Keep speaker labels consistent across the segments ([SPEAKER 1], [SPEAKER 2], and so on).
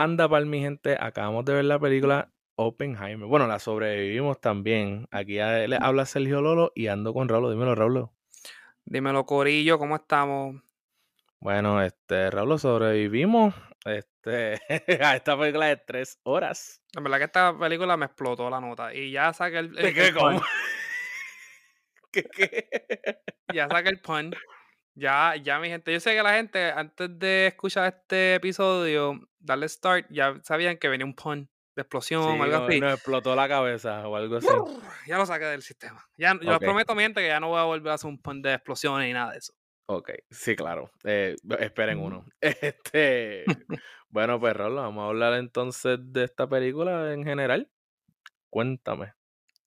[SPEAKER 1] anda para mi gente? Acabamos de ver la película Oppenheimer. Bueno, la sobrevivimos también. Aquí le habla Sergio Lolo y ando con Raúl. Dímelo, Raúl.
[SPEAKER 2] Dímelo, Corillo, ¿cómo estamos?
[SPEAKER 1] Bueno, este, Raúl, sobrevivimos este, a esta película de tres horas.
[SPEAKER 2] La verdad que esta película me explotó la nota. Y ya saqué el.
[SPEAKER 1] ¿De qué?
[SPEAKER 2] ¿Qué, qué? Ya saqué el pun. Ya, ya, mi gente. Yo sé que la gente, antes de escuchar este episodio, darle start, ya sabían que venía un pun de explosión o algo así.
[SPEAKER 1] Nos explotó la cabeza o algo así.
[SPEAKER 2] Ya lo saqué del sistema. Ya, Yo les prometo, mi gente, que ya no voy a volver a hacer un pun de explosiones ni nada de eso.
[SPEAKER 1] Ok, sí, claro. Eh, esperen uno. Este, bueno, pues Rolo, vamos a hablar entonces de esta película en general. Cuéntame.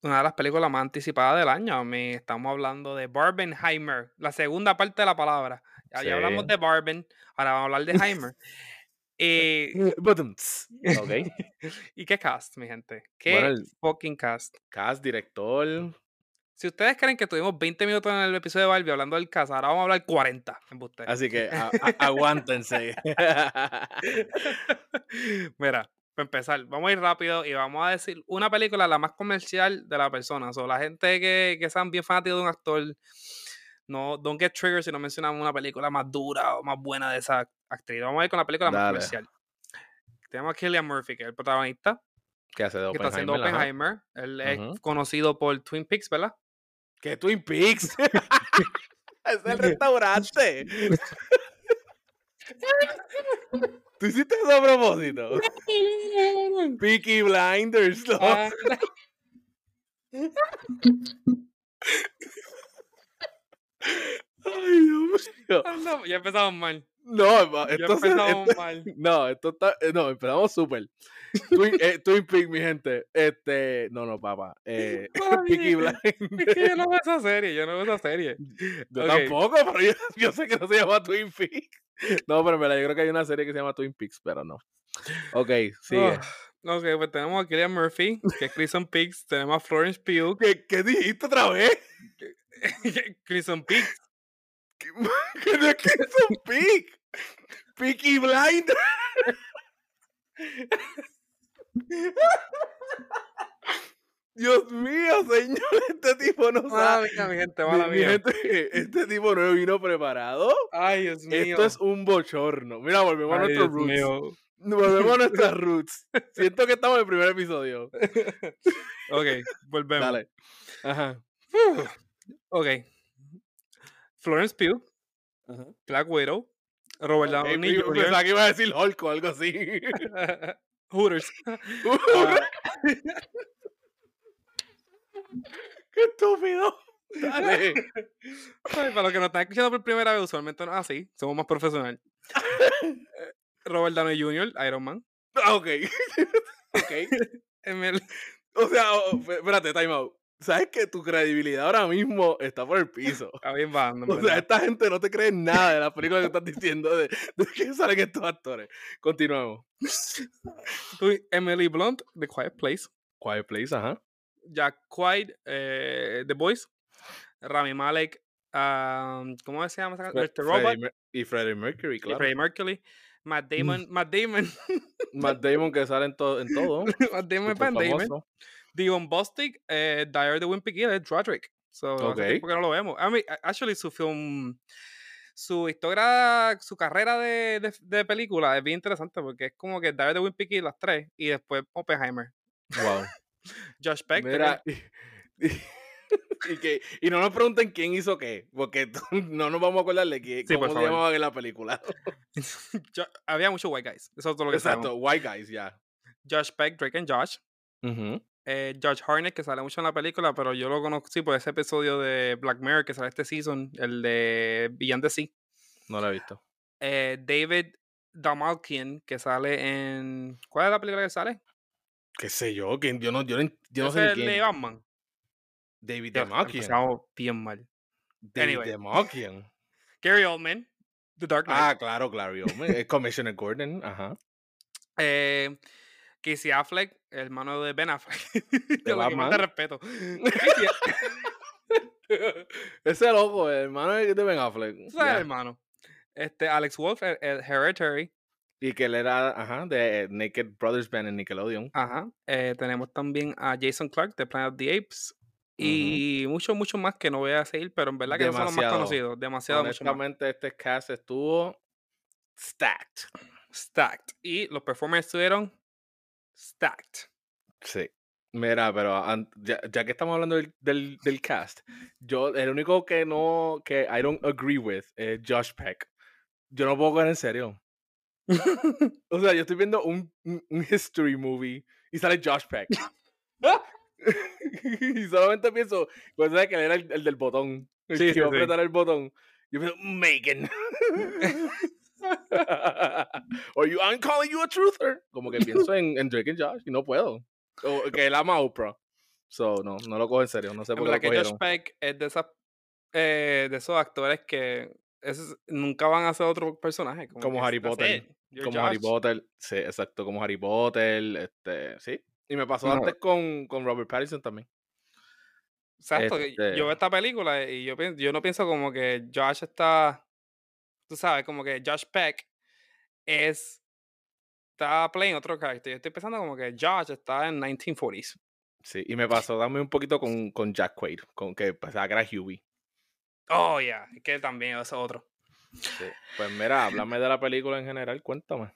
[SPEAKER 2] Una de las películas más anticipadas del año. estamos hablando de Barbenheimer, la segunda parte de la palabra. Ya, hablamos de Barben, ahora vamos a hablar de Heimer. Eh,
[SPEAKER 1] okay.
[SPEAKER 2] ¿Y qué cast, mi gente? ¿Qué fucking cast?
[SPEAKER 1] Cast, director,
[SPEAKER 2] si ustedes creen que tuvimos 20 minutos en el episodio de Barbie hablando del caso, ahora vamos a hablar 40 en
[SPEAKER 1] Así que aguántense.
[SPEAKER 2] Mira, para empezar, vamos a ir rápido y vamos a decir una película la más comercial de la persona. O la gente que, que sean bien fanáticos de un actor, no don't get triggered si no mencionamos una película más dura o más buena de esa actriz. Vamos a ir con la película más comercial. Tenemos a Killian Murphy, que es el protagonista.
[SPEAKER 1] Que hace de
[SPEAKER 2] Oppenheimer. Que está haciendo Oppenheimer. Él es conocido por Twin Peaks, ¿verdad?
[SPEAKER 1] ¿Qué Twin Peaks? es el restaurante. ¿Tú hiciste eso a propósito? Peaky Blinders, ¿no? Ah. Ay, Dios mío.
[SPEAKER 2] ya empezamos mal.
[SPEAKER 1] No, esto ya empezamos mal. No, esto está. Eh, no, empezamos súper. Twin, eh, Twin Peaks, mi gente. Este. No, no, papá. Eh, Peaky
[SPEAKER 2] Blinders. Es que yo no veo esa serie. Yo no veo esa serie.
[SPEAKER 1] Yo tampoco, pero yo, sé que no se llama Twin Peaks. No, pero mira, yo creo que hay una serie que se llama Twin Peaks, pero no. Ok, sigue.
[SPEAKER 2] No, ok, pues tenemos a Killian Murphy, que es Crimson Peaks. Tenemos a Florence Pugh.
[SPEAKER 1] ¿Qué, qué dijiste otra vez?
[SPEAKER 2] Crimson Peaks.
[SPEAKER 1] ¿Qué no es Crimson Peaks? Peaky Blinders. Dios mío, señor, este tipo no sabe.
[SPEAKER 2] mi gente, mala mi,
[SPEAKER 1] gente, este tipo no vino preparado.
[SPEAKER 2] Ay, Dios mío.
[SPEAKER 1] Esto es un bochorno. Mira, volvemos a nuestros roots. Mío. Volvemos a nuestras roots. Siento que estamos en el primer episodio.
[SPEAKER 2] ok, volvemos.
[SPEAKER 1] Dale. Ajá.
[SPEAKER 2] ok. Florence Pugh, Black Widow, Robert Downey Jr.
[SPEAKER 1] Pensaba que iba a decir Hulk o algo así.
[SPEAKER 2] Hooters.
[SPEAKER 1] Ah. ¡Qué estúpido! Dale.
[SPEAKER 2] para los que nos están escuchando por primera vez, usualmente no así. Somos más profesionales. Robert Downey Jr., Iron Man.
[SPEAKER 1] Ah, ok. ok. O sea, espérate, time out. Sabes que tu credibilidad ahora mismo está por el piso.
[SPEAKER 2] Está bien bajando.
[SPEAKER 1] O sea, esta gente no te cree nada de la película que estás diciendo de, de que salen estos actores. Continuamos.
[SPEAKER 2] Emily Blunt, The Quiet Place.
[SPEAKER 1] Quiet Place, ajá.
[SPEAKER 2] Jack White, eh, The Boys. Rami Malek, um, ¿cómo se llama? Fre.
[SPEAKER 1] Robot. y Freddie Mercury, claro.
[SPEAKER 2] Y Freddie Mercury. Matt Damon. Matt Damon.
[SPEAKER 1] Matt Damon que sale en, to en todo.
[SPEAKER 2] Matt Damon es Matt Damon. Dion Bostic, eh, Dire de Wimpy Kid es Drodrick. So, okay. porque no lo vemos. I mean, actually, su film, su historia, su carrera de, de, de, película es bien interesante porque es como que Dire de Wimpy Kid las tres y después Oppenheimer.
[SPEAKER 1] Wow.
[SPEAKER 2] Josh Peck.
[SPEAKER 1] Mira, y, que, y no nos pregunten quién hizo qué, porque no nos vamos a acordar de quién, cómo se llamaba en la película.
[SPEAKER 2] había muchos white guys. Eso es todo lo que
[SPEAKER 1] Exacto, white guys, ya.
[SPEAKER 2] Josh Peck, Drake and Josh. eh, George Harnett, que sale mucho en la película, pero yo lo conocí por ese episodio de Black Mirror que sale este season, el de Beyond the Sea.
[SPEAKER 1] No lo he visto.
[SPEAKER 2] Eh, David Damalkian, que sale en. ¿Cuál es la película que sale?
[SPEAKER 1] ¿Qué sé yo? ¿Quién? Yo no, yo no, yo no sé
[SPEAKER 2] el de Batman.
[SPEAKER 1] David Damalkian.
[SPEAKER 2] bien mal.
[SPEAKER 1] David anyway.
[SPEAKER 2] Gary Oldman, The Dark Knight.
[SPEAKER 1] Ah, claro, Gary Oldman. Commissioner Gordon, ajá.
[SPEAKER 2] Eh, Casey Affleck, hermano de Ben Affleck. De Batman. Te respeto.
[SPEAKER 1] Ese loco, el hermano de Ben Affleck.
[SPEAKER 2] Ese es el hermano. Este, Alex Wolf, el, Hereditary.
[SPEAKER 1] Y que él era, ajá, de Naked Brothers Band en Nickelodeon.
[SPEAKER 2] Ajá. Eh, tenemos también a Jason Clark de Planet of the Apes. Y mucho, mucho más que no voy a seguir, pero en verdad que no son los más conocidos. Demasiado, mucho más.
[SPEAKER 1] este cast estuvo stacked.
[SPEAKER 2] Stacked. Y los performers estuvieron stacked.
[SPEAKER 1] Sí. Mira, pero ya, que estamos hablando del, del, cast, yo el único que no, que I don't agree with es Josh Peck. Yo no puedo ver en serio. o sea, yo estoy viendo un, un, history movie y sale Josh Peck. y solamente pienso, pues sabes que era el, del botón. El sí, que iba a apretar el botón. Yo pienso, Megan. Or you, I'm calling you a truther. Como que pienso en, en Drake and Josh y no puedo que él ama a Oprah. So, no, no lo cojo en serio. No sé por qué.
[SPEAKER 2] que Josh Peck es de, esas, eh, de esos actores que nunca van a ser otro personaje.
[SPEAKER 1] Como, Harry Potter. Como Harry Potter. Sí, exacto. Como Harry Potter. Este, sí. Y me pasó antes con, con Robert Pattinson también.
[SPEAKER 2] Exacto. Yo veo este esta película y yo, yo no pienso como que Josh está. Tú sabes, como que Josh Peck es está playing otro carácter. Yo estoy pensando como que Josh está en 1940s.
[SPEAKER 1] Sí, y me pasó dame un poquito con, con Jack Quaid, con que pensaba que era Huey.
[SPEAKER 2] Oh, ya, yeah. que también es otro.
[SPEAKER 1] Sí. Pues mira, háblame de la película en general, cuéntame.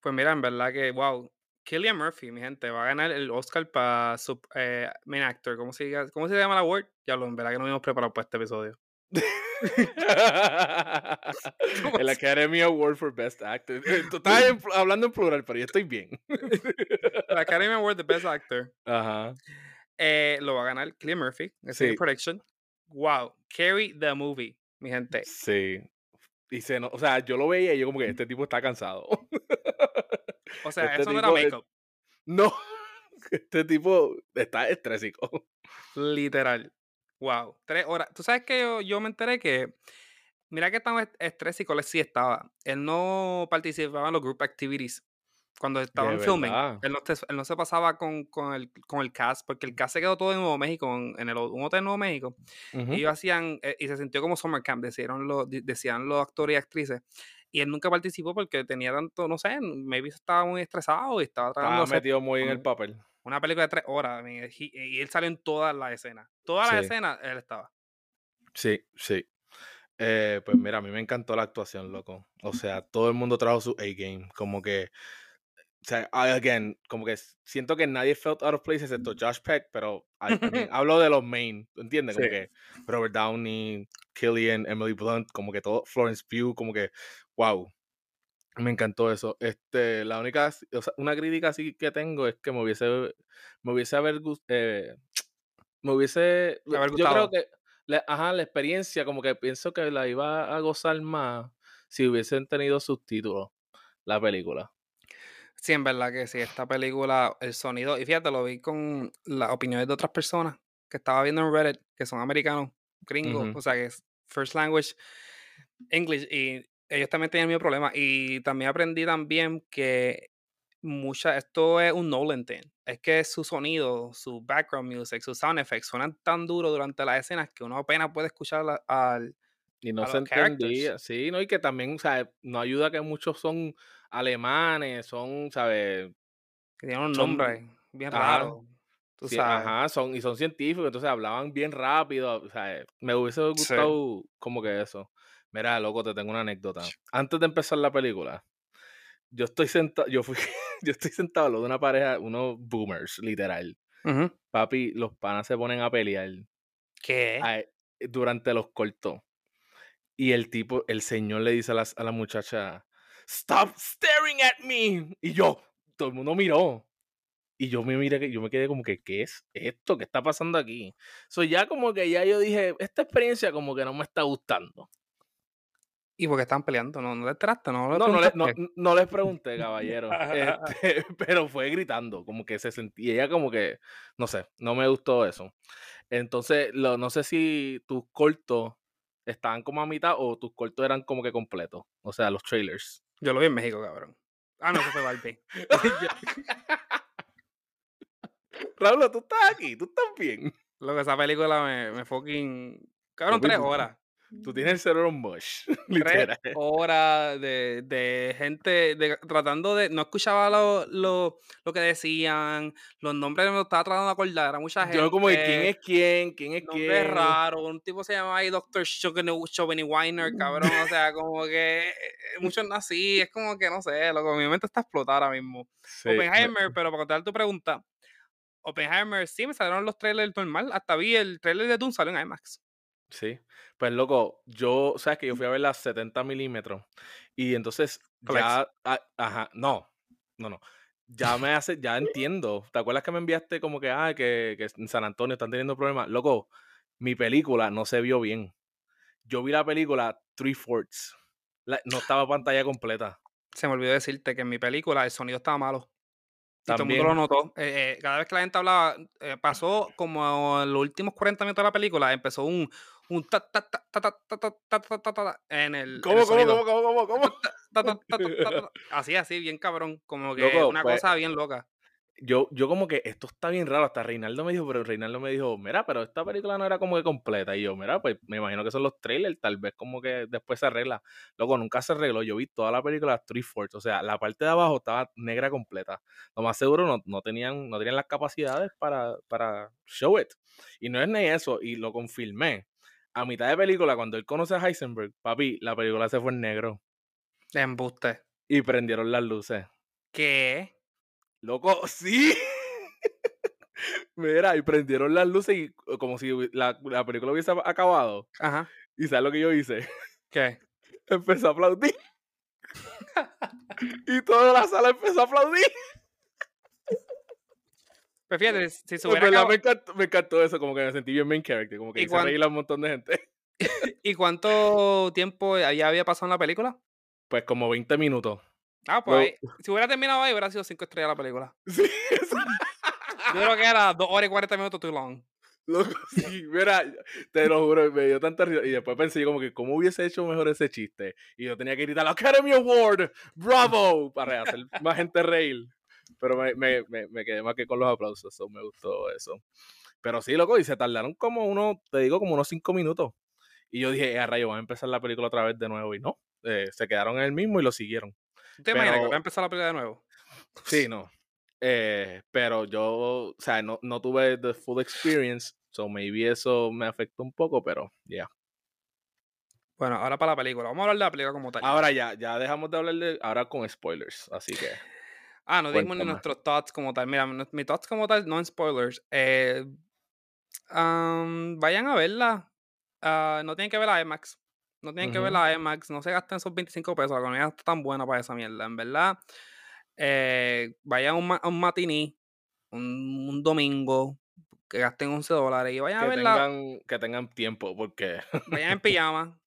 [SPEAKER 2] Pues mira, en verdad que, wow, Killian Murphy, mi gente, va a ganar el Oscar para su eh, main actor. ¿Cómo se, ¿Cómo se llama la award? Ya lo, en verdad que no hemos preparado para este episodio.
[SPEAKER 1] el Academy Award for Best Actor. Tú estás hablando en plural, pero yo estoy bien.
[SPEAKER 2] el Academy Award de Best Actor.
[SPEAKER 1] Ajá.
[SPEAKER 2] Eh, lo va a ganar Clear Murphy, sí. Production. Wow. Carry the movie, mi gente.
[SPEAKER 1] Sí. Y se no, o sea, yo lo veía y yo como que este tipo está cansado.
[SPEAKER 2] O sea, este eso no era make-up.
[SPEAKER 1] No, este tipo está estrésico.
[SPEAKER 2] Literal. Wow, tres horas. Tú sabes que yo, yo me enteré que, mira que tan estrésico él sí estaba. Él no participaba en los group activities cuando estaba en filming. Él no, él no, se pasaba con, con, el, con el cast, porque el cast se quedó todo en Nuevo México, en, el, un hotel en Nuevo México. Y ellos hacían, eh, y se sintió como summer camp, decían los, decían los actores y actrices. Y él nunca participó porque tenía tanto, no sé, maybe estaba muy estresado y estaba
[SPEAKER 1] tratando Estaba metido muy en el papel.
[SPEAKER 2] Una película de tres horas. Y él salió en todas las escenas. Todas las escenas él estaba.
[SPEAKER 1] Sí, sí. Eh, pues mira, a mí me encantó la actuación, loco. O sea, todo el mundo trajo su A-game. Como que. O sea, again, como que siento que nadie felt out of place excepto Josh Peck, pero hablo de los main, ¿entiendes? Como que Robert Downey, Killian, Emily Blunt, como que todo, Florence Pugh, como que, wow, me encantó eso. Este, la única, o sea, una crítica así que tengo es que me hubiese, me hubiese haber, eh, me hubiese, yo creo que, la, ajá, la experiencia, como que pienso que la iba a gozar más si hubiesen tenido subtítulos la película.
[SPEAKER 2] Sí, en verdad que sí, esta película, el sonido, y fíjate, lo vi con las opiniones de otras personas que estaba viendo en Reddit, que son americanos, gringos, o sea, que es first language English, y ellos también tenían el mismo problema. Y también aprendí también que mucha, esto es un Nolan thing. Es que su sonido, su background music, sus sound effects suenan tan duro durante las escenas que uno apenas puede escuchar al.
[SPEAKER 1] Y no se entendía, sí, ¿no? Y que también, o sea, no ayuda que muchos son alemanes, son, ¿sabes?
[SPEAKER 2] Que tienen un nombre bien raro.
[SPEAKER 1] Ajá, son, y son científicos, entonces hablaban bien rápido. O sea, me hubiese gustado como que eso. Mira, loco, te tengo una anécdota. Antes de empezar la película, yo estoy sentado, yo fui, yo estoy sentado al lado de una pareja, unos boomers, literal. Papi, los panas se ponen a pelear.
[SPEAKER 2] ¿Qué?
[SPEAKER 1] durante los cortos. Y el tipo, el señor le dice a a la muchacha, Stop staring at me. Y yo, todo el mundo miró. Y yo me miré, yo me quedé como que, ¿qué es esto? ¿Qué está pasando aquí? So ya como que ya yo dije, esta experiencia como que no me está gustando.
[SPEAKER 2] ¿Y por qué estaban peleando? ¿No, no les trataste?
[SPEAKER 1] ¿No, no, no, les pregunté, caballero. Este, pero fue gritando, como que se sentía ella como que, no sé, no me gustó eso. Entonces, lo, no sé si tus cortos estaban como a mitad o tus cortos eran como que completos. O sea, los trailers.
[SPEAKER 2] Yo lo vi en México, cabrón. Ah, no, eso fue Barbie.
[SPEAKER 1] Raúl, tú estás aquí, tú estás bien.
[SPEAKER 2] Lo que esa película me, me fucking. Cabrón, tres horas.
[SPEAKER 1] Tú tienes el cerebro mush, literal.
[SPEAKER 2] horas de, de gente de, tratando de. No escuchaba lo, lo, lo que decían, los nombres me estaba tratando de acordar. Era mucha gente.
[SPEAKER 1] Yo, como de quién es quién, quién es
[SPEAKER 2] Nombre
[SPEAKER 1] quién.
[SPEAKER 2] raro. Un tipo se llama ahí Dr. Chauvini Weiner, cabrón. O sea, como que. eh, Muchos así. Es como que no sé, loco. Mi mente está explotada ahora mismo.
[SPEAKER 1] Sí, me-
[SPEAKER 2] Oppenheimer, pero para contestar tu pregunta. Oppenheimer sí me salieron los trailers normal. Hasta vi el trailer de Doom salió en IMAX.
[SPEAKER 1] Sí, pues loco, yo, sabes que yo fui a ver las 70 milímetros y entonces
[SPEAKER 2] Flex.
[SPEAKER 1] ya, ah, ajá, no, no, no, ya me hace, ya entiendo. ¿Te acuerdas que me enviaste como que, ah, que, que en San Antonio están teniendo problemas? Loco, mi película no se vio bien. Yo vi la película Three Fourths, la- no estaba pantalla completa.
[SPEAKER 2] Se me olvidó decirte que en mi película el sonido estaba malo. Y todo el mundo lo notó. Eh, eh, cada vez que la gente hablaba, eh, pasó como en los últimos 40 minutos de la película, empezó un, un ta ta ta ta ta ta ta ta ta ta en el, en el
[SPEAKER 1] ¿Cómo, cómo,
[SPEAKER 2] sonido.
[SPEAKER 1] cómo, cómo, cómo, cómo?
[SPEAKER 2] Así, así, bien cabrón. Como que
[SPEAKER 1] Loco,
[SPEAKER 2] una
[SPEAKER 1] pues,
[SPEAKER 2] cosa bien loca.
[SPEAKER 1] Yo, yo como que esto está bien raro. Hasta Reinaldo me dijo, pero Reinaldo me dijo, mira, pero esta película no era como que completa. Y yo, mira, pues me imagino que son los trailers, tal vez como que después se arregla. Luego nunca se arregló. Yo vi toda la película three fourths. O sea, la parte de abajo estaba negra completa. Lo más seguro no, no tenían, no tenían las capacidades para, para show it. Y no es ni eso. Y lo confirmé. A mitad de película, cuando él conoce a Heisenberg, papi, la película se fue en negro.
[SPEAKER 2] Embuste.
[SPEAKER 1] Y prendieron las luces.
[SPEAKER 2] ¿Qué?
[SPEAKER 1] Loco, sí. Mira, y prendieron las luces y como si la, la película hubiese acabado.
[SPEAKER 2] Ajá.
[SPEAKER 1] ¿Y sabes lo que yo hice?
[SPEAKER 2] ¿Qué?
[SPEAKER 1] Empecé a aplaudir. y toda la sala empezó a aplaudir.
[SPEAKER 2] Pues fíjate, si se hubiera acabado-
[SPEAKER 1] me encantó, me encantó eso, como que me sentí bien main character, como que
[SPEAKER 2] ¿Y
[SPEAKER 1] hice
[SPEAKER 2] cuán-
[SPEAKER 1] reír a un montón de gente.
[SPEAKER 2] ¿Y cuánto tiempo ya había pasado en la película?
[SPEAKER 1] Pues como 20 minutos.
[SPEAKER 2] Ah, pues si hubiera terminado ahí, hubiera sido 5 estrellas la película.
[SPEAKER 1] Sí, eso-
[SPEAKER 2] Yo creo que era 2 horas y 40 minutos too long.
[SPEAKER 1] Loco, sí, mira, te lo juro, me dio tanta risa. Y después pensé yo como que cómo hubiese hecho mejor ese chiste. Y yo tenía que gritar Academy Award, bravo, para hacer más gente reír. Pero me, me, me, me quedé más que con los aplausos, so me gustó eso. Pero sí, loco, y se tardaron como unos, te digo, como unos cinco minutos. Y yo dije, "Eh, a rayo, van a empezar la película otra vez de nuevo. Y no, eh, se quedaron en el mismo y lo siguieron.
[SPEAKER 2] ¿Tú te imaginas que
[SPEAKER 1] Pero-
[SPEAKER 2] voy a empezar la película de nuevo?
[SPEAKER 1] Sí, no. Eh, pero yo, o sea, no, no tuve the full experience, so maybe eso me afectó un poco, pero ya.
[SPEAKER 2] Bueno, ahora para la película. Vamos a hablar de la película como tal.
[SPEAKER 1] Ahora ya, ya dejamos de hablar de, ahora con spoilers, así que.
[SPEAKER 2] Ah, no dimos ni nuestros thoughts como tal. Mira, mi- mis thoughts como tal, no en spoilers. Eh, vayan a verla. Ah, no tienen que ver la IMAX. No tienen que ver la IMAX. No se gasten esos 25 pesos. La economía está tan buena para esa mierda. En verdad, eh, vayan a un, ma- un matiní, un, un domingo, que gasten 11 dólares y vayan a
[SPEAKER 1] Que
[SPEAKER 2] verla.
[SPEAKER 1] tengan, que tengan tiempo, porque
[SPEAKER 2] Vayan en pijama.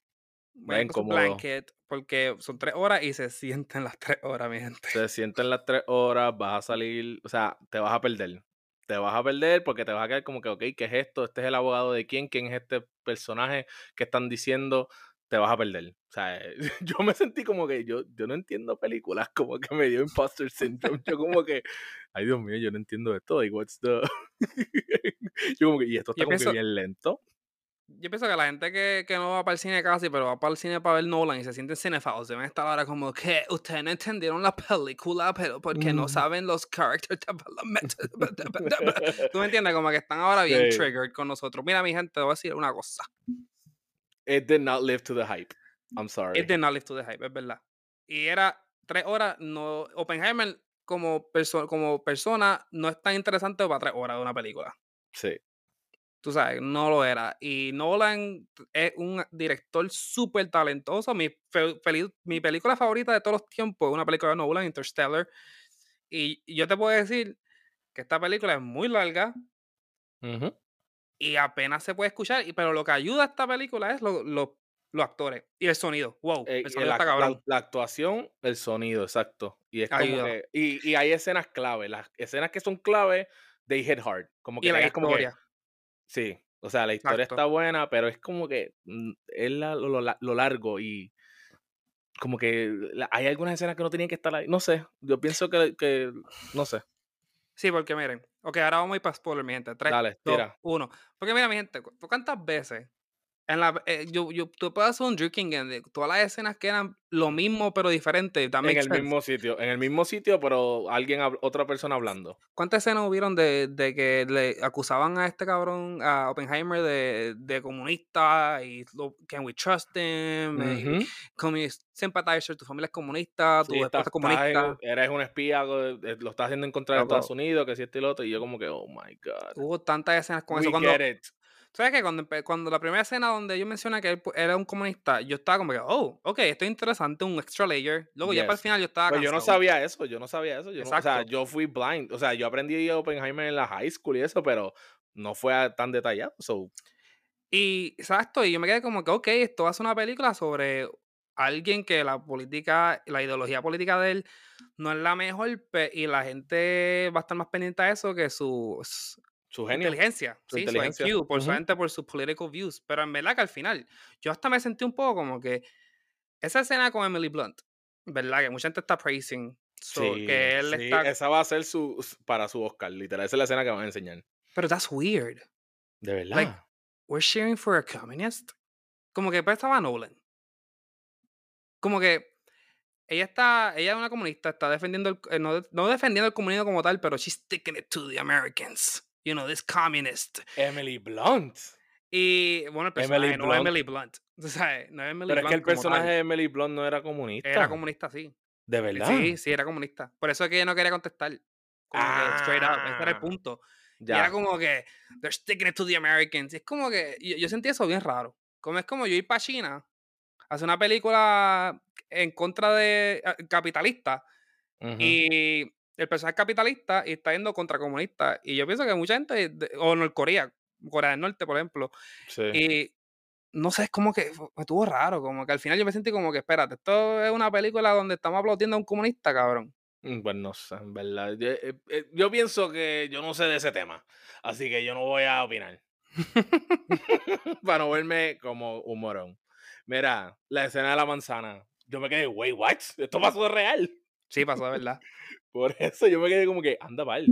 [SPEAKER 1] Vayan
[SPEAKER 2] con su blanket. Porque son 3 horas y se sienten las 3 horas, mi gente.
[SPEAKER 1] se sienten las tres horas, vas a salir, o sea, te vas a perder. Te vas a perder porque te vas a quedar como que, ok, ¿qué es esto? ¿Este es el abogado de quién? ¿Quién es este personaje? ¿Qué están diciendo? Te vas a perder. O sea, eh, yo me sentí como que yo, yo no entiendo películas, como que me dio imposter syndrome. Yo como que, ay Dios mío, yo no entiendo esto. Like, what's the... yo como que, y esto está
[SPEAKER 2] Yo
[SPEAKER 1] como
[SPEAKER 2] pienso-
[SPEAKER 1] que bien lento.
[SPEAKER 2] Yo pienso que la gente que, que no va para el cine casi, pero va para el cine para ver Nolan y se sienten cinefados, deben estar ahora como que ustedes no entendieron la película, pero porque no
[SPEAKER 1] Mm.
[SPEAKER 2] saben los character development. ¿Tú me entiendes? Como que están ahora bien
[SPEAKER 1] Sí.
[SPEAKER 2] triggered con nosotros. Mira, mi gente, te voy a decir una cosa.
[SPEAKER 1] It did not live to the hype. I'm sorry.
[SPEAKER 2] It did not live to the hype, es verdad. Y era tres horas, no. Oppenheimer como, perso- como persona no es tan interesante para tres horas de una película.
[SPEAKER 1] Sí.
[SPEAKER 2] Tú sabes, no lo era. Y Nolan es un director súper talentoso. Mi, mi película favorita de todos los tiempos es una película de Nolan, Interstellar. Y, yo te puedo decir que esta película es muy larga
[SPEAKER 1] Ujú.
[SPEAKER 2] Y apenas se puede escuchar. y- Pero lo que ayuda a esta película es lo- lo- los actores y el sonido. Wow,
[SPEAKER 1] Eh,
[SPEAKER 2] el sonido
[SPEAKER 1] la,
[SPEAKER 2] está
[SPEAKER 1] la-
[SPEAKER 2] cabrón.
[SPEAKER 1] la actuación, el sonido, exacto. Y es como que- y, y hay escenas clave. Las escenas que son clave, they hit hard. Como que
[SPEAKER 2] Y la
[SPEAKER 1] tengas como que-
[SPEAKER 2] historia.
[SPEAKER 1] sí. O sea, la historia
[SPEAKER 2] Exacto.
[SPEAKER 1] está buena, pero es como que mm, es la- lo, lo la- lo largo y como que la- hay algunas escenas que no tenían que estar ahí. No sé. Yo pienso que, que no sé.
[SPEAKER 2] Sí, porque miren. Ok, ahora vamos a ir para spoiler, mi gente. 3,
[SPEAKER 1] Dale,
[SPEAKER 2] 2,
[SPEAKER 1] tira.
[SPEAKER 2] 1. Porque mira, mi gente, ¿cu- ¿cuántas veces En la, eh, yo, yo, tú puedes hacer un drinking game todas las escenas que eran lo mismo pero diferente.
[SPEAKER 1] En el
[SPEAKER 2] sense.
[SPEAKER 1] mismo sitio, en el mismo sitio, pero alguien, otra persona hablando.
[SPEAKER 2] ¿Cuántas escenas hubieron de, de que le acusaban a este cabrón, a Oppenheimer, de, de comunista y lo, can we trust him? eh,
[SPEAKER 1] Ujú.
[SPEAKER 2] communist sympathizer, tu familia es comunista, tu
[SPEAKER 1] Sí, estás-
[SPEAKER 2] es
[SPEAKER 1] estás en-
[SPEAKER 2] comunista.
[SPEAKER 1] eres un espía, eh, lo estás haciendo en contra de. Estados Unidos, que si esto y lo otro, y yo como que, oh my God.
[SPEAKER 2] Hubo tantas escenas con
[SPEAKER 1] We
[SPEAKER 2] eso. Cuando,
[SPEAKER 1] it.
[SPEAKER 2] ¿Sabes qué? Cuando, cuando la primera escena donde yo mencioné que él era un comunista, yo estaba como que, oh, ok, esto es interesante, un extra layer. Luego ya para el final yo estaba
[SPEAKER 1] Pues yo no
[SPEAKER 2] cansado.
[SPEAKER 1] sabía eso, yo no sabía eso. Yo no- o sea, yo fui blind. O sea, yo aprendí Oppenheimer en la high school y eso, pero no fue tan detallado. So,
[SPEAKER 2] Y, exacto, y yo me quedé como que, ok, esto va a ser una película sobre alguien que la política, la ideología política de él no es la mejor y la gente va a estar más pendiente a eso que su
[SPEAKER 1] su genio.
[SPEAKER 2] inteligencia,
[SPEAKER 1] Su
[SPEAKER 2] sí,
[SPEAKER 1] inteligencia.
[SPEAKER 2] su IQ, por
[SPEAKER 1] Ujú.
[SPEAKER 2] solamente por sus political views. Pero en verdad que al final, yo hasta me sentí un poco como que esa escena con Emily Blunt, ¿verdad? Que mucha gente está praising. so,
[SPEAKER 1] Sí,
[SPEAKER 2] que él
[SPEAKER 1] sí,
[SPEAKER 2] está.
[SPEAKER 1] esa va a ser su para su Oscar, literal. Esa es la escena que van a enseñar.
[SPEAKER 2] Pero that's weird.
[SPEAKER 1] De verdad.
[SPEAKER 2] Like, we're cheering for a communist. Como que pues estaba Nolan. Como que ella está, ella es una comunista, está defendiendo, el, eh, no, no defendiendo el comunismo como tal, pero she's sticking it to the Americans. You know, this communist.
[SPEAKER 1] Emily Blunt.
[SPEAKER 2] Y bueno, el personaje
[SPEAKER 1] Emily
[SPEAKER 2] no
[SPEAKER 1] Blunt.
[SPEAKER 2] Emily Blunt. sabes, no es Emily
[SPEAKER 1] Pero es
[SPEAKER 2] Blunt
[SPEAKER 1] que el personaje de Emily Blunt no era comunista.
[SPEAKER 2] Era comunista, sí.
[SPEAKER 1] De verdad.
[SPEAKER 2] Sí, sí, era comunista. Por eso es que ella no quería contestar. Como que straight up. Ese era el
[SPEAKER 1] Ah,
[SPEAKER 2] punto. Y
[SPEAKER 1] Ya.
[SPEAKER 2] era como que, they're sticking it to the Americans. Y es como que, yo, yo sentí eso bien raro. Como es como yo ir para China, hacer una película en contra de ah, capitalista,
[SPEAKER 1] Ujú.
[SPEAKER 2] y el personaje es capitalista y está yendo contra comunista. Y yo pienso que mucha gente, de- o Norcorea, Corea del Norte, por ejemplo,
[SPEAKER 1] Sí.
[SPEAKER 2] y no sé, es como que me estuvo raro, como que al final yo me sentí como que, espérate, esto es una película donde estamos aplaudiendo a un comunista, cabrón.
[SPEAKER 1] Mm, Pues no sé, en verdad. Yo, eh, eh, yo pienso que yo no sé de ese tema. Así que yo no voy a opinar. Para no verme como un morón. Mira, la escena de la manzana. Yo me quedé, wait, what? Esto pasó de real.
[SPEAKER 2] Sí, pasó de verdad.
[SPEAKER 1] Por eso yo me quedé como que, anda pal.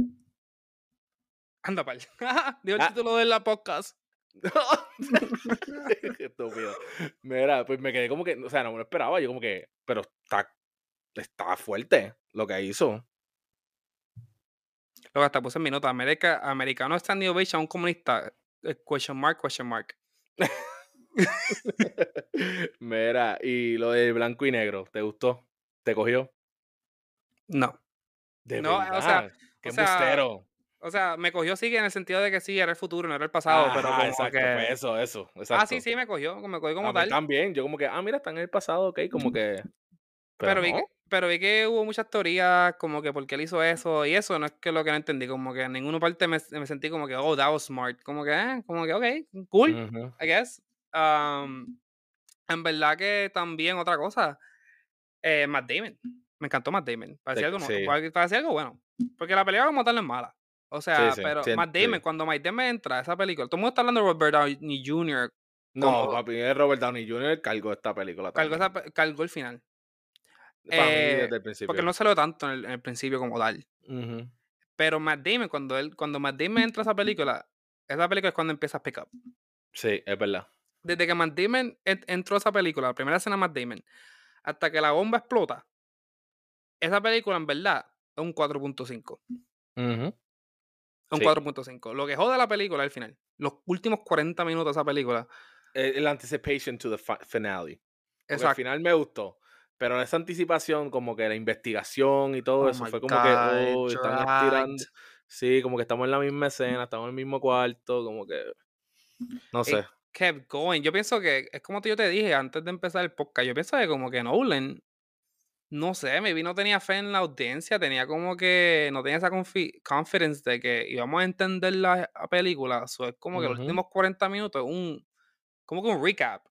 [SPEAKER 2] Anda, pal. Digo el
[SPEAKER 1] Ah.
[SPEAKER 2] título de la podcast.
[SPEAKER 1] Estúpido. Mira, pues me quedé como que, o sea, no me lo esperaba. Yo como que, pero está, está fuerte lo que hizo.
[SPEAKER 2] Luego hasta puse en mi nota, América, americano Standing Ovation a un comunista. eh, Question mark, question mark.
[SPEAKER 1] Mira, y lo de blanco y negro, ¿te gustó? ¿Te cogió?
[SPEAKER 2] No.
[SPEAKER 1] De
[SPEAKER 2] No, o sea,
[SPEAKER 1] verdad, qué
[SPEAKER 2] o sea. O sea, me cogió sí en el sentido de que sí, era el futuro, no era el pasado, pero
[SPEAKER 1] Ajá,
[SPEAKER 2] como
[SPEAKER 1] exacto,
[SPEAKER 2] que...
[SPEAKER 1] pues eso, eso, exacto.
[SPEAKER 2] Ah, sí, sí, me cogió, me cogió como
[SPEAKER 1] A
[SPEAKER 2] tal.
[SPEAKER 1] también, yo como que, ah, mira, está en el pasado, ok, como que...
[SPEAKER 2] Pero, vi
[SPEAKER 1] no.
[SPEAKER 2] que, pero vi que hubo muchas teorías como que por qué él hizo eso y eso no es que lo que no entendí, como que en ninguna parte me, me sentí como que, oh, that was smart, como que, eh, como que, ok, cool. I guess. Um, en verdad que también otra cosa, eh, Matt Damon, me encantó Matt Damon, parecía algo, no-
[SPEAKER 1] sí.
[SPEAKER 2] parecía algo bueno, porque la película como tal no es mala. O sea,
[SPEAKER 1] sí,
[SPEAKER 2] pero
[SPEAKER 1] sí,
[SPEAKER 2] Matt Damon, cuando Matt Damon entra a esa película, todo el mundo está hablando de Robert Downey Jr.,
[SPEAKER 1] No,
[SPEAKER 2] como-
[SPEAKER 1] papi, es Robert Downey Jr. cargó esta película
[SPEAKER 2] cargó, esa cargó el final,
[SPEAKER 1] mí,
[SPEAKER 2] eh,
[SPEAKER 1] desde el principio.
[SPEAKER 2] porque no salió tanto en el, en el principio como tal. Pero Matt Damon, cuando él, cuando Matt Damon entra a esa película, esa película es cuando empieza a pick up.
[SPEAKER 1] Sí, es verdad.
[SPEAKER 2] Desde que Matt Damon en- entró a esa película, la primera escena de Matt Damon, hasta que la bomba explota, esa película en verdad es un 4.5.
[SPEAKER 1] Ujú.
[SPEAKER 2] Un
[SPEAKER 1] Sí.
[SPEAKER 2] 4.5. Lo que jode la película al final, los últimos 40 minutos de esa película.
[SPEAKER 1] El, el anticipation to the fi- finale. Porque al
[SPEAKER 2] Exacto.
[SPEAKER 1] final me gustó. Pero esa anticipación, como que la investigación y todo
[SPEAKER 2] Oh
[SPEAKER 1] eso, fue como
[SPEAKER 2] God,
[SPEAKER 1] que, oh, están estirando. Sí, como que estamos en la misma escena, estamos en el mismo cuarto, como que. No sé.
[SPEAKER 2] kept going. Yo pienso que es como yo te dije antes de empezar el podcast. Yo pienso que como que Nolan, no sé, maybe no tenía fe en la audiencia, tenía como que no tenía esa confi- confidence de que íbamos a entender la película. So, es como que los últimos 40 minutos, un como que un recap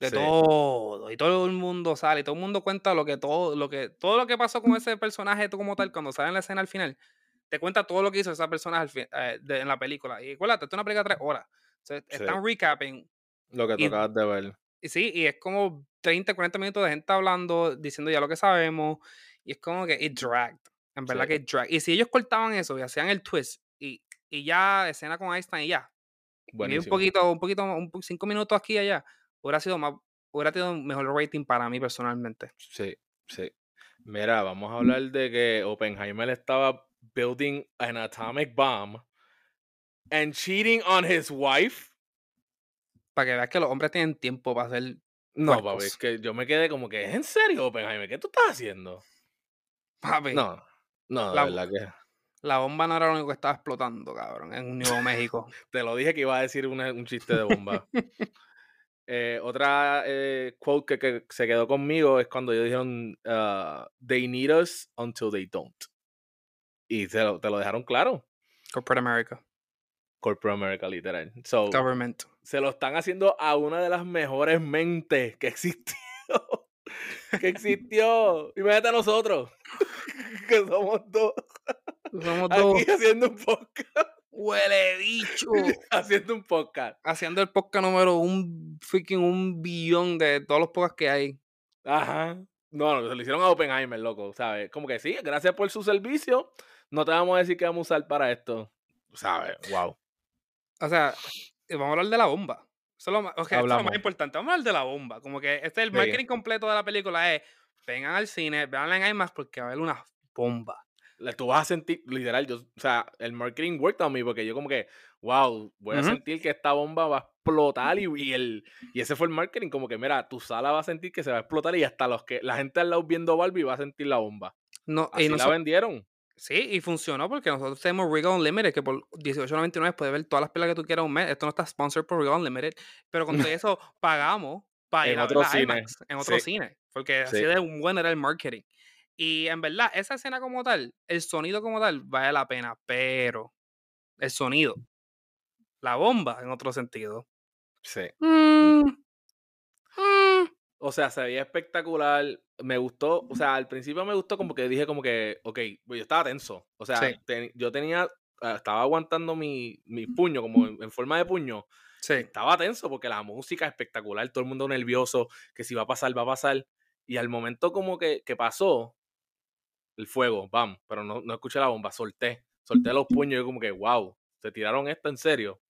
[SPEAKER 2] de
[SPEAKER 1] Sí.
[SPEAKER 2] todo y todo el mundo sale, y todo el mundo cuenta lo que todo lo que todo lo que pasó con ese personaje como tal cuando sale en la escena al final. Te cuenta todo lo que hizo esa persona al fin- eh, de- en la película. Y acuérdate, esto es una película de tres horas. O sea,
[SPEAKER 1] Sí.
[SPEAKER 2] están recapping
[SPEAKER 1] Lo que acabas de ver.
[SPEAKER 2] Y sí, y es como 30, 40 minutos de gente hablando, diciendo ya lo que sabemos. Y es como que it dragged. En verdad
[SPEAKER 1] Sí.
[SPEAKER 2] que it dragged. Y si ellos cortaban eso y hacían el twist y, y ya escena con Einstein y ya, y un poquito, un poquito, un cinco minutos aquí y allá, hubiera sido más, hubiera tenido un mejor rating para mí personalmente.
[SPEAKER 1] Sí, sí. Mira, vamos a hablar de que Oppenheimer estaba building an atomic bomb and cheating on his wife.
[SPEAKER 2] Para que veas que los hombres tienen tiempo para hacer.
[SPEAKER 1] No,
[SPEAKER 2] puercos.
[SPEAKER 1] papi, es que yo me quedé como que, ¿es en serio, Oppenheimer? ¿Qué tú estás haciendo?
[SPEAKER 2] Papi,
[SPEAKER 1] No, no, de
[SPEAKER 2] La-
[SPEAKER 1] verdad que
[SPEAKER 2] la bomba no era lo único que estaba explotando, cabrón, en Nuevo México.
[SPEAKER 1] te lo dije que iba a decir una- un chiste de bomba. Eh, otra eh, quote que, que se quedó conmigo es cuando ellos dijeron, uh, they need us until they don't. Y te lo, te lo dejaron claro.
[SPEAKER 2] Corporate America.
[SPEAKER 1] Corporate America, literal. So,
[SPEAKER 2] Government.
[SPEAKER 1] Se lo están haciendo a una de las mejores mentes que existió. que existió. Imagínate a nosotros. que somos dos.
[SPEAKER 2] Somos dos.
[SPEAKER 1] Aquí haciendo un podcast.
[SPEAKER 2] Huele bicho.
[SPEAKER 1] haciendo un podcast.
[SPEAKER 2] Haciendo el podcast número un freaking un billón de todos los podcasts que hay.
[SPEAKER 1] Ajá. No, no, se lo hicieron a Oppenheimer, loco, ¿sabes? Como que sí, gracias por su servicio. No te vamos a decir qué vamos a usar para esto. ¿Sabes? Wow.
[SPEAKER 2] O sea, vamos a hablar de la bomba. Eso es lo más, ok, esto es lo más importante. Vamos a hablar de la bomba. Como que este es el marketing completo de la película. Es vengan al cine, veanla en IMAX porque va a haber una bomba.
[SPEAKER 1] Tú vas a sentir, literal, yo, o sea, el marketing worked on me porque yo como que, wow, voy a sentir que esta bomba va a explotar y, y el, y ese fue el marketing, como que mira, tu sala va a sentir que se va a explotar y hasta los que, la gente al lado viendo Barbie va a sentir la bomba.
[SPEAKER 2] No,
[SPEAKER 1] Así
[SPEAKER 2] y
[SPEAKER 1] la
[SPEAKER 2] noso-
[SPEAKER 1] vendieron.
[SPEAKER 2] Sí, y funcionó porque nosotros tenemos Regal Unlimited, que por $18.99 puedes ver todas las películas que tú quieras un mes. Esto no está sponsored por Regal Unlimited, pero con todo eso pagamos para
[SPEAKER 1] En
[SPEAKER 2] ir a
[SPEAKER 1] otro cine.
[SPEAKER 2] IMAX, en otro
[SPEAKER 1] Sí.
[SPEAKER 2] cine, porque así
[SPEAKER 1] Sí.
[SPEAKER 2] de un buen era el marketing. Y en verdad, esa escena como tal, el sonido como tal, vale la pena, pero el sonido, la bomba en otro sentido.
[SPEAKER 1] Sí.
[SPEAKER 2] mm, mm,
[SPEAKER 1] O sea, se veía espectacular. Me gustó, o sea, al principio me gustó como que dije como que, ok, pues yo estaba tenso. O sea,
[SPEAKER 2] Sí.
[SPEAKER 1] ten- yo tenía, ah, estaba aguantando mi, mi puño como en, en forma de puño.
[SPEAKER 2] sí,
[SPEAKER 1] Estaba tenso porque la música es espectacular, todo el mundo nervioso, que si va a pasar, va a pasar. Y al momento como que, que pasó el fuego, bam, pero no, no escuché la bomba, solté, solté los puños y yo como que, wow, se tiraron esto en serio.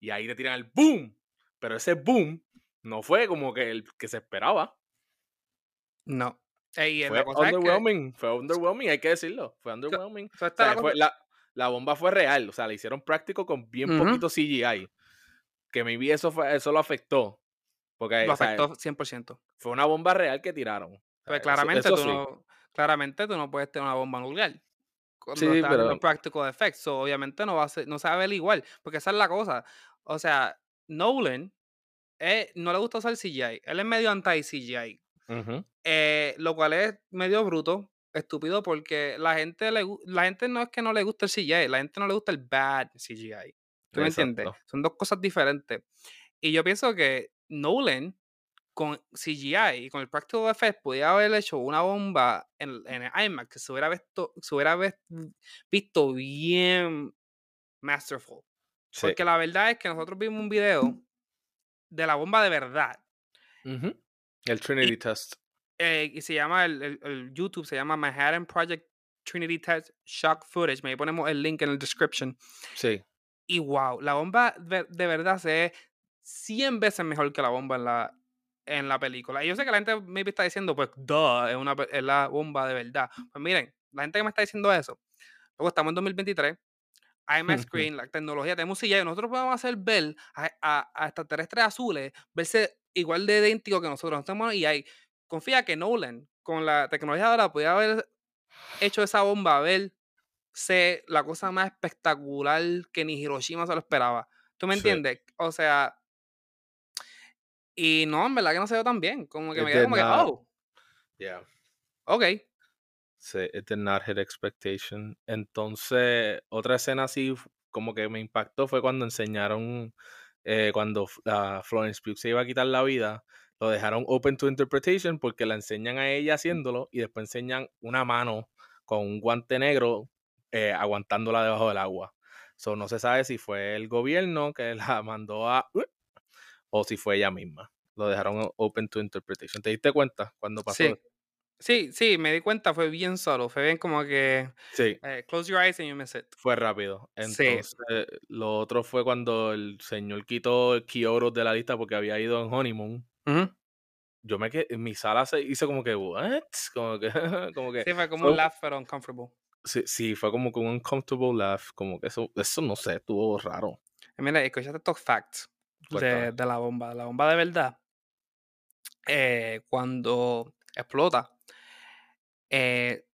[SPEAKER 1] Y ahí te tiran el boom. Pero ese boom no fue como que el que se esperaba.
[SPEAKER 2] No. Ey,
[SPEAKER 1] Fue
[SPEAKER 2] es que,
[SPEAKER 1] underwhelming, fue underwhelming, hay que decirlo. Fue underwhelming.
[SPEAKER 2] o sea,
[SPEAKER 1] O
[SPEAKER 2] esta
[SPEAKER 1] sea,
[SPEAKER 2] la
[SPEAKER 1] fue-
[SPEAKER 2] cosa-
[SPEAKER 1] la, la bomba fue real, o sea, la hicieron práctico con bien poquito CGI. Que maybe eso, fue, eso lo afectó. Porque
[SPEAKER 2] lo
[SPEAKER 1] o sea,
[SPEAKER 2] afectó 100%.
[SPEAKER 1] fue una bomba real que tiraron.
[SPEAKER 2] Pues claramente,
[SPEAKER 1] eso
[SPEAKER 2] tú
[SPEAKER 1] sí.
[SPEAKER 2] no, claramente tú no puedes tener una bomba nuclear. Cuando
[SPEAKER 1] Sí,
[SPEAKER 2] estás
[SPEAKER 1] pero-
[SPEAKER 2] practical effects, so, obviamente no va a ser, no se va a ver igual, porque esa es la cosa. O sea, Nolan eh, no le gusta usar CGI, él es medio anti-CGI,
[SPEAKER 1] Ujú.
[SPEAKER 2] eh, lo cual es medio bruto, estúpido, porque la gente, le, la gente no es que no le gusta el CGI, la gente no le gusta el bad CGI. ¿Tú me entiendes?
[SPEAKER 1] Exacto.
[SPEAKER 2] Son dos cosas diferentes. Y yo pienso que Nolan, con CGI y con el Practical Effect, podía haber hecho una bomba en, en el IMAX que se hubiera visto, se hubiera visto bien masterful.
[SPEAKER 1] Sí.
[SPEAKER 2] Porque la verdad es que nosotros vimos un video de la bomba de verdad.
[SPEAKER 1] Ujú. El Trinity Test.
[SPEAKER 2] eh, y se llama, el, el- el YouTube se llama Manhattan Project Trinity Test Shock Footage. Me ponemos el link en el description.
[SPEAKER 1] Sí.
[SPEAKER 2] Y wow, la bomba de, de verdad se ve 100 veces mejor que la bomba en la, en la película. Y yo sé que la gente maybe está diciendo, pues, duh, es, una, es la bomba de verdad. Pues miren, la gente que me está diciendo eso, luego estamos en 2023, IMAX Screen, la tecnología, tenemos CGI, nosotros podemos hacer ver a, a, a extraterrestres azules, verse igual de idéntico que nosotros. Tenemos- y hay, confía que Nolan, con la tecnología de ahora, podía haber hecho esa bomba, verse la cosa más espectacular que ni Hiroshima se lo esperaba. ¿Tú me
[SPEAKER 1] Sí.
[SPEAKER 2] entiendes? O sea, y no, en verdad que no se ve tan bien. Como que
[SPEAKER 1] It
[SPEAKER 2] me quedé como que, oh,
[SPEAKER 1] Yeah.
[SPEAKER 2] ok.
[SPEAKER 1] Sí, it did not hit expectation. Entonces, otra escena así como que me impactó fue cuando enseñaron, eh, cuando Florence Pugh se iba a quitar la vida, lo dejaron open to interpretation porque la enseñan a ella haciéndolo y después enseñan una mano con un guante negro eh, aguantándola debajo del agua. So, no se sabe si fue el gobierno que la mandó a... o si fue ella misma. Lo dejaron open to interpretation. ¿Te diste cuenta cuando pasó?
[SPEAKER 2] Sí. Sí, sí, me di cuenta, fue bien solo, fue bien como que,
[SPEAKER 1] Sí.
[SPEAKER 2] eh, close your eyes and you miss it.
[SPEAKER 1] Fue rápido.
[SPEAKER 2] Sí.
[SPEAKER 1] Entonces, lo otro fue cuando el señor quitó el Kyoto de la lista porque había ido en honeymoon.
[SPEAKER 2] Ujú.
[SPEAKER 1] Yo me quedé, en mi sala se hizo como que, ¿what? Como que, como que.
[SPEAKER 2] Sí, fue como un laugh, pero uncomfortable.
[SPEAKER 1] Sí, sí, fue como con un uncomfortable laugh. Como que eso, eso no sé, estuvo raro.
[SPEAKER 2] Y Mira, escuchaste estos facts de, de la bomba. La bomba de verdad, eh, cuando explota, eh,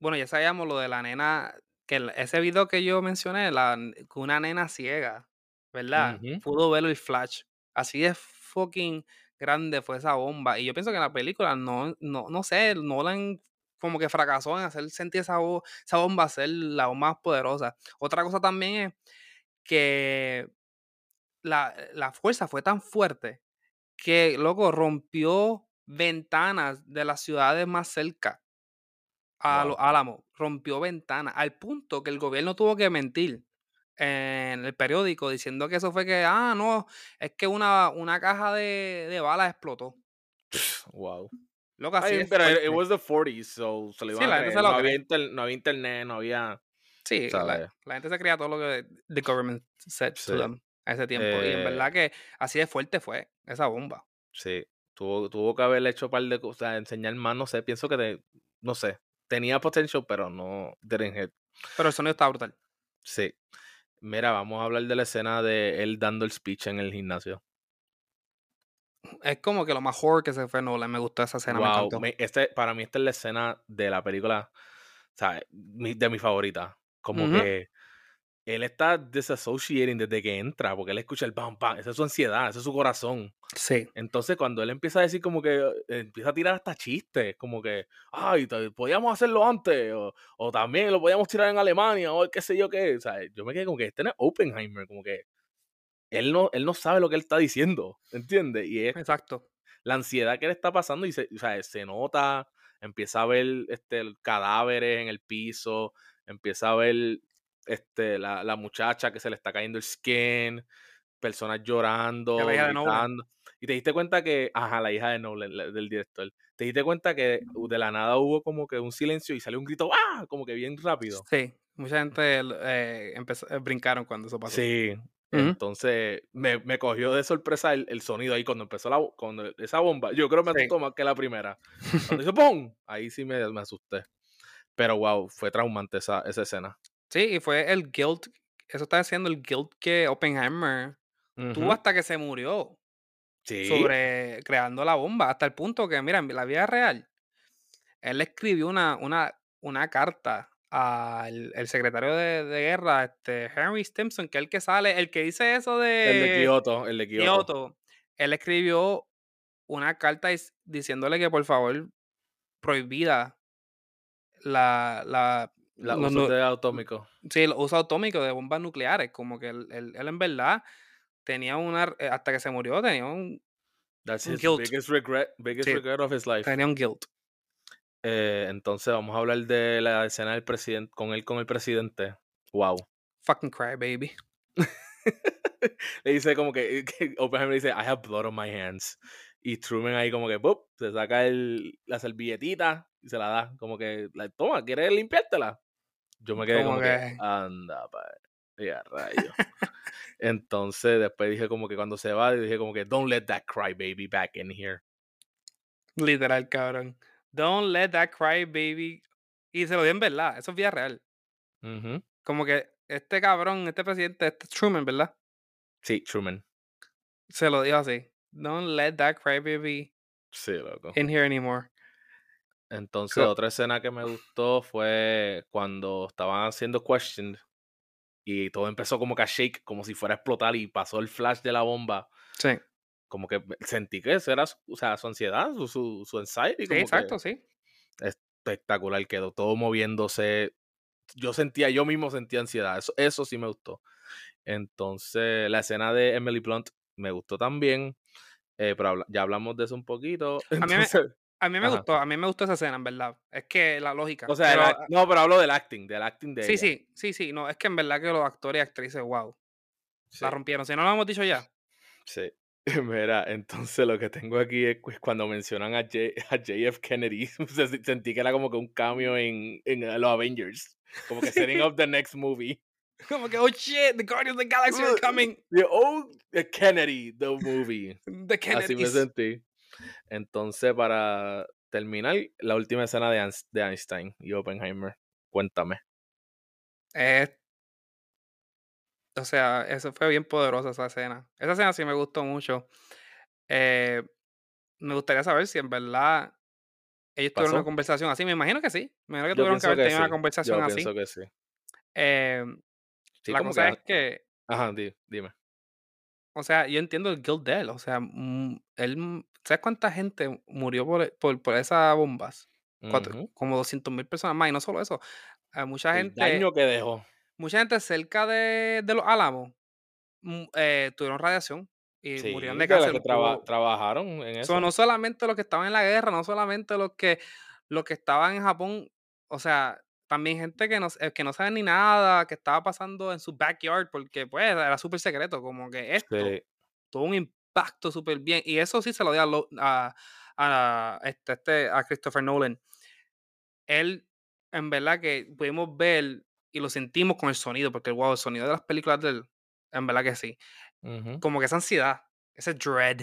[SPEAKER 2] bueno, ya sabíamos lo de la nena, que el- ese video que yo mencioné, la, que una nena ciega, ¿verdad? Pudo ver el flash. Así de fucking grande fue esa bomba. Y yo pienso que en la película no, no, no sé, Nolan como que fracasó en hacer sentir esa, esa bomba ser la bomba más poderosa. Otra cosa también es que la, la fuerza fue tan fuerte que, loco, rompió ventanas de las ciudades más cerca a
[SPEAKER 1] Wow.
[SPEAKER 2] los Álamos, rompió ventanas, al punto que el gobierno tuvo que mentir en el periódico diciendo que eso fue que, ah, no, es que una, una caja de, de balas explotó.
[SPEAKER 1] Wow. Ay,
[SPEAKER 2] de
[SPEAKER 1] pero it, was the 40s, so se lo
[SPEAKER 2] Sí,
[SPEAKER 1] iban
[SPEAKER 2] la
[SPEAKER 1] a
[SPEAKER 2] gente se lo
[SPEAKER 1] No había, inter- no había internet, no había.
[SPEAKER 2] Sí, la, gente se creía todo lo que the government said
[SPEAKER 1] Sí.
[SPEAKER 2] to them a ese tiempo. y en
[SPEAKER 1] Eh,
[SPEAKER 2] verdad que así de fuerte fue esa bomba.
[SPEAKER 1] Sí, tuvo, tuvo que haber hecho un par de cosas, enseñar más, no sé, pienso que, de- no sé, tenía potential, pero no, didn't hit.
[SPEAKER 2] Pero el sonido estaba brutal.
[SPEAKER 1] Sí. Mira, vamos a hablar de la escena de él dando el speech en el gimnasio.
[SPEAKER 2] Es como que lo más horror que se fue Nolan. Me gustó esa escena, me
[SPEAKER 1] Wow,
[SPEAKER 2] encantó.
[SPEAKER 1] me- este, para mí esta es la escena de la película, ¿sabes? Mi- de mi favorita. Como que él está disassociating desde que entra, porque él escucha el bam, bam, esa es su ansiedad, ese es su corazón.
[SPEAKER 2] Sí.
[SPEAKER 1] Entonces, cuando él empieza a decir como que eh, empieza a tirar hasta chistes, como que, ay, podíamos hacerlo antes, o, o también lo podíamos tirar en Alemania, o qué sé yo qué. O sea, yo me quedé como que este no es Oppenheimer, como que él no, él no sabe lo que él está diciendo, ¿entiendes? Y es
[SPEAKER 2] Exacto.
[SPEAKER 1] la ansiedad que le está pasando y se, o sea, se nota, empieza a ver este, cadáveres en el piso, empieza a ver este, la, la muchacha que se le está cayendo el skin, personas llorando, gritando. Y te diste cuenta que, ajá, la hija de Nolan, la- del director, te diste cuenta que de la nada hubo como que un silencio y salió un grito, ¡ah! Como que bien rápido.
[SPEAKER 2] Sí. Mucha gente eh, empezó, eh, brincaron cuando eso pasó.
[SPEAKER 1] Sí. Entonces me, me cogió de sorpresa el, el sonido ahí cuando empezó la, cuando esa bomba. Yo creo que me
[SPEAKER 2] Sí.
[SPEAKER 1] asustó más que la primera. Cuando hizo ¡pum! Ahí sí me, me asusté. Pero wow, fue traumante esa, esa escena.
[SPEAKER 2] Sí, y fue el guilt. Eso está haciendo el guilt que Oppenheimer tuvo
[SPEAKER 1] Ujú.
[SPEAKER 2] hasta que se murió
[SPEAKER 1] Sí.
[SPEAKER 2] sobre creando la bomba. Hasta el punto que, mira, en la vida real, él escribió una, una, una carta al el secretario de, de guerra, este, Henry Stimson, que es el que sale, el que dice eso de,
[SPEAKER 1] El de Kioto, el de Kioto.
[SPEAKER 2] Kioto, él escribió una carta diciéndole que por favor prohibida la, la,
[SPEAKER 1] La
[SPEAKER 2] nu-
[SPEAKER 1] de atómico.
[SPEAKER 2] sí, el uso atómico de bombas nucleares, como que él, él- él en verdad tenía una, eh, hasta que se murió, tenía un,
[SPEAKER 1] That's
[SPEAKER 2] Un
[SPEAKER 1] his
[SPEAKER 2] guilt.
[SPEAKER 1] biggest regret, biggest
[SPEAKER 2] Sí.
[SPEAKER 1] regret of his life.
[SPEAKER 2] tenía un guilt.
[SPEAKER 1] Eh, entonces vamos a hablar de la escena del presidente, con él con el presidente. Wow.
[SPEAKER 2] Fucking cry, baby.
[SPEAKER 1] le dice como que, que Oppenheimer dice, I have blood on my hands. Y Truman ahí como que, ¡pup! se saca el, la servilletita y se la da. Como que, toma, ¿quieres limpiártela? Yo me quedé como, que,
[SPEAKER 2] que-
[SPEAKER 1] anda, pa. Ya, rayo. Entonces después dije como que cuando se va, dije como que, don't let that cry baby back in here.
[SPEAKER 2] Literal, cabrón. Don't let that cry, baby. Y se lo dio en verdad, eso es vida real. Como que este cabrón, este presidente, este Truman, ¿verdad?
[SPEAKER 1] Sí, Truman.
[SPEAKER 2] Se lo dijo así. Don't let that cry, baby
[SPEAKER 1] Sí, loco.
[SPEAKER 2] in here anymore.
[SPEAKER 1] Entonces, otra escena que me gustó fue cuando estaban haciendo questioned y todo empezó como que a shake, como si fuera a explotar y pasó el flash de la bomba.
[SPEAKER 2] Sí,
[SPEAKER 1] Como que sentí que eso era su, o sea, su ansiedad, su, su, su anxiety.
[SPEAKER 2] sí,
[SPEAKER 1] como
[SPEAKER 2] exacto, sí.
[SPEAKER 1] espectacular quedó, todo moviéndose. Yo sentía, yo mismo sentía ansiedad. Eso, eso sí me gustó. Entonces, la escena de Emily Blunt me gustó también. eh, pero ya hablamos de eso un poquito. Entonces,
[SPEAKER 2] A mí me
[SPEAKER 1] Ajá.
[SPEAKER 2] gustó, a mí me gustó esa escena, en verdad. Es que la lógica.
[SPEAKER 1] o sea,
[SPEAKER 2] pero,
[SPEAKER 1] act- no, pero hablo del acting, del acting de
[SPEAKER 2] sí,
[SPEAKER 1] ella.
[SPEAKER 2] sí, sí, sí. No, es que en verdad que los actores y actrices, wow,
[SPEAKER 1] Sí,
[SPEAKER 2] la rompieron. Si no lo hemos dicho ya.
[SPEAKER 1] sí. Mira, entonces lo que tengo aquí es pues, cuando mencionan a, J- a JF Kennedy, se- sentí que era como que un cambio en, en eh, los Avengers, como que setting up the next movie.
[SPEAKER 2] Como que, oh shit, the Guardians of the Galaxy are coming.
[SPEAKER 1] The old Kennedy, the movie.
[SPEAKER 2] The
[SPEAKER 1] Así me sentí. Entonces, para terminar, la última escena de, de Einstein y Oppenheimer. Cuéntame.
[SPEAKER 2] Eh, o sea, eso fue bien poderosa esa escena. Esa escena sí me gustó mucho. Eh, me gustaría saber si en verdad ellos tuvieron una conversación así. Me imagino que sí. Me imagino que
[SPEAKER 1] Yo
[SPEAKER 2] tuvieron que haber tenido una conversación
[SPEAKER 1] Yo
[SPEAKER 2] así.
[SPEAKER 1] pienso que sí.
[SPEAKER 2] Eh,
[SPEAKER 1] Sí,
[SPEAKER 2] la cosa
[SPEAKER 1] que-
[SPEAKER 2] es que,
[SPEAKER 1] Ajá, di- dime.
[SPEAKER 2] o sea, yo entiendo el guilt de él. O sea, mm, él, ¿sabes cuánta gente murió por, por, por esas bombas? Cuatro-. Como 200 mil personas más. Y no solo eso. mucha
[SPEAKER 1] El
[SPEAKER 2] gente.
[SPEAKER 1] daño que dejó.
[SPEAKER 2] mucha gente cerca de, de los Álamos mm, eh, tuvieron radiación y
[SPEAKER 1] Sí,
[SPEAKER 2] murieron de cáncer.
[SPEAKER 1] que traba- trabajaron en
[SPEAKER 2] so,
[SPEAKER 1] eso.
[SPEAKER 2] no solamente los que estaban en la guerra, no solamente los que, los que estaban en Japón, o sea, también gente que no, eh, que no sabe ni nada, que estaba pasando en su backyard, porque pues era súper secreto, como que esto
[SPEAKER 1] Sí.
[SPEAKER 2] tuvo un impacto súper bien. Y eso sí se lo di a, a, a este, este, a Christopher Nolan. Él, en verdad que pudimos ver y lo sentimos con el sonido, porque wow, el sonido de las películas de él, en verdad que sí.
[SPEAKER 1] Ujú.
[SPEAKER 2] Como que esa ansiedad, ese dread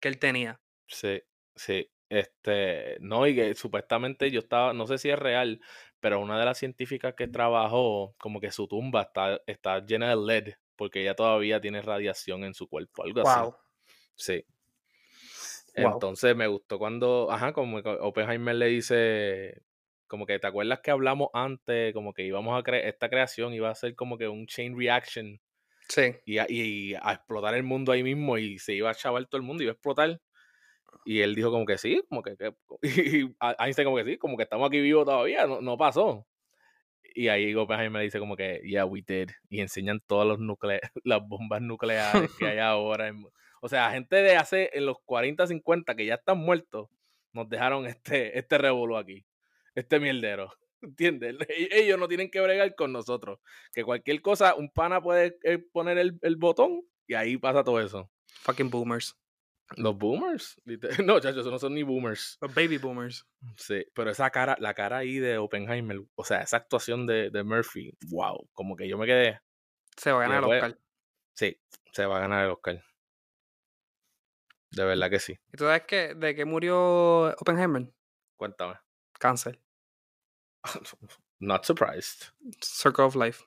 [SPEAKER 2] que él tenía.
[SPEAKER 1] Sí, sí. Este, no, y que supuestamente yo estaba, no sé si es real, pero una de las científicas que trabajó, como que su tumba está, está llena de LED, porque ella todavía tiene radiación en su cuerpo, algo así. Sí.
[SPEAKER 2] Wow.
[SPEAKER 1] Entonces me gustó cuando, ajá, como Oppenheimer le dice, como que te acuerdas que hablamos antes, como que íbamos a crear, esta creación iba a ser como que un chain reaction
[SPEAKER 2] Sí.
[SPEAKER 1] y a, y a explotar el mundo ahí mismo y se iba a chavar todo el mundo, iba a explotar. Y él dijo como que sí, como que, que- y Einstein como que sí, como que estamos aquí vivos todavía, no, no pasó. Y ahí Oppenheimer dice como que, yeah, we did. Y enseñan todas los nucle las bombas nucleares que hay ahora. en- o sea, gente de hace, en los 40, 50, que ya están muertos, nos dejaron este, este revolú aquí. Este mierdero. ¿Entiendes? E- Ellos no tienen que bregar con nosotros. Que cualquier cosa, un pana puede eh, poner el, el botón y ahí pasa todo eso.
[SPEAKER 2] Fucking boomers.
[SPEAKER 1] Los boomers. No, chachos, esos no son ni boomers.
[SPEAKER 2] Los baby boomers.
[SPEAKER 1] Sí, pero esa cara, la cara ahí de Oppenheimer, o sea, esa actuación de, de Murphy, wow, como que yo me quedé,
[SPEAKER 2] Se va a ganar el
[SPEAKER 1] después-
[SPEAKER 2] Oscar.
[SPEAKER 1] sí, se va a ganar el Oscar. De verdad que sí.
[SPEAKER 2] ¿Y tú sabes qué, de qué murió Oppenheimer?
[SPEAKER 1] Cuéntame.
[SPEAKER 2] Cáncer.
[SPEAKER 1] Not surprised.
[SPEAKER 2] Circle of Life.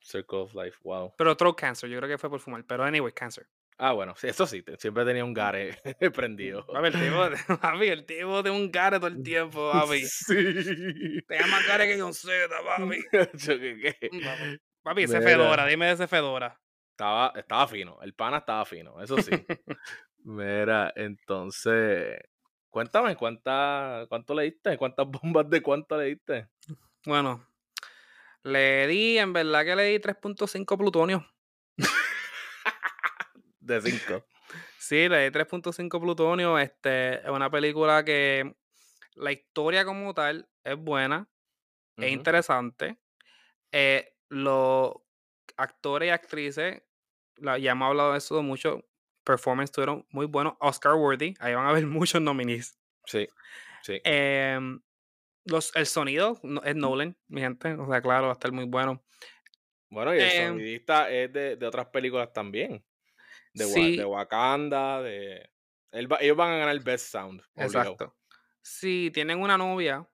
[SPEAKER 1] Circle of Life, wow.
[SPEAKER 2] Pero throat cancer, yo creo que fue por fumar. Pero anyway, cáncer.
[SPEAKER 1] Ah, bueno, eso sí, siempre tenía un gare prendido.
[SPEAKER 2] Papi, el tipo, papi, el tipo de un gare todo el tiempo, papi.
[SPEAKER 1] Sí.
[SPEAKER 2] Te llama gare que con Z, papi.
[SPEAKER 1] Yo, ¿qué, qué?
[SPEAKER 2] Papi, Papi, ese. Fedora, dime de ese Fedora.
[SPEAKER 1] Estaba, estaba fino, el pana estaba fino, eso sí. Mira, entonces, cuéntame, ¿cuánta, ¿cuánto le diste? ¿Cuántas bombas de cuánto le diste?
[SPEAKER 2] Bueno, le di, en verdad que le di 3.5 plutonio.
[SPEAKER 1] De cinco.
[SPEAKER 2] Sí, le di 3.5 plutonio. Este, es una película que la historia como tal es buena, es interesante. Eh, los actores y actrices, la- ya hemos hablado de eso mucho, performance tuvieron muy buenos, Oscar worthy, ahí van a haber muchos nominees.
[SPEAKER 1] Sí, sí.
[SPEAKER 2] Em, los, el sonido es Nolan, mi gente, o sea, claro, va a estar muy bueno.
[SPEAKER 1] Bueno, y el
[SPEAKER 2] em,
[SPEAKER 1] sonidista es de, de otras películas también. De,
[SPEAKER 2] Sí.
[SPEAKER 1] de Wakanda, de... va- ellos van a ganar el Best Sound. obligado.
[SPEAKER 2] Exacto. Si tienen una novia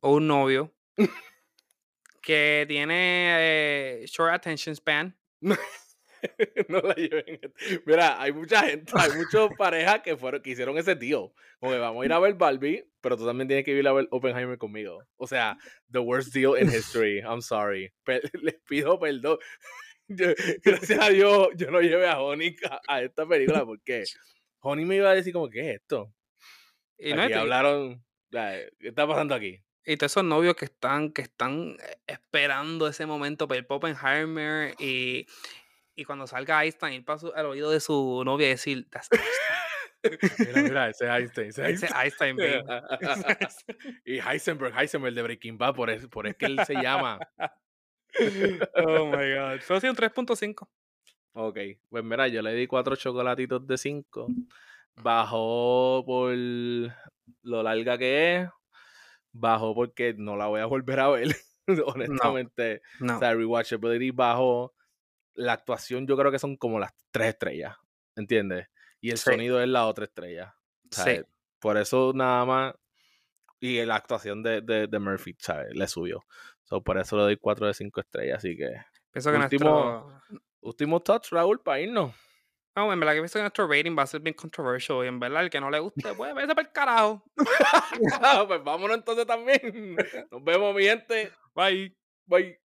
[SPEAKER 2] o un novio que tiene eh, short attention span,
[SPEAKER 1] no la lleven. Mira, hay mucha gente, hay muchas parejas que fueron, que hicieron ese tío. Como que vamos a ir a ver Barbie, pero tú también tienes que ir a ver Oppenheimer conmigo. O sea, the worst deal in history. I'm sorry. Pe- les pido perdón. Yo- gracias a Dios, yo no llevé a Honey a, a esta película porque Honey me iba a decir como, ¿qué es esto?
[SPEAKER 2] y,
[SPEAKER 1] Aquí hablaron, ¿qué está pasando aquí?
[SPEAKER 2] y todos esos novios que están, que están eh, esperando ese momento para ir para Oppenheimer y, y cuando salga Einstein, ir para su- al oído de su novia y decir, "That's Einstein".
[SPEAKER 1] Mira, mira, ese es Einstein, ese es
[SPEAKER 2] Ese Einstein, babe.
[SPEAKER 1] y Heisenberg, Heisenberg de Breaking Bad, por eso, por eso que él se llama.
[SPEAKER 2] oh my god. Pero sí, un 3.5.
[SPEAKER 1] Ok, pues mira, yo le di cuatro chocolatitos de cinco. Bajó por lo larga que es. Bajó porque no la voy a volver a ver. Honestamente.
[SPEAKER 2] No.
[SPEAKER 1] O sea, rewatchability bajó. La actuación yo creo que son como las tres estrellas. ¿Entiendes? Y el
[SPEAKER 2] Sí.
[SPEAKER 1] sonido es la otra estrella. ¿sabes?
[SPEAKER 2] Sí.
[SPEAKER 1] Por eso nada más. Y la actuación de, de, de Murphy, ¿sabes? Le subió. So, por eso le doy 4 de 5 estrellas. Así que.
[SPEAKER 2] Pienso que
[SPEAKER 1] Último-
[SPEAKER 2] nuestro.
[SPEAKER 1] Último touch, Raúl, para irnos.
[SPEAKER 2] No, en verdad que pienso que nuestro rating va a ser bien controversial. Y en verdad, el que no le guste, pues vete para el carajo.
[SPEAKER 1] pues vámonos entonces también. Nos vemos, mi gente.
[SPEAKER 2] Bye.
[SPEAKER 1] Bye.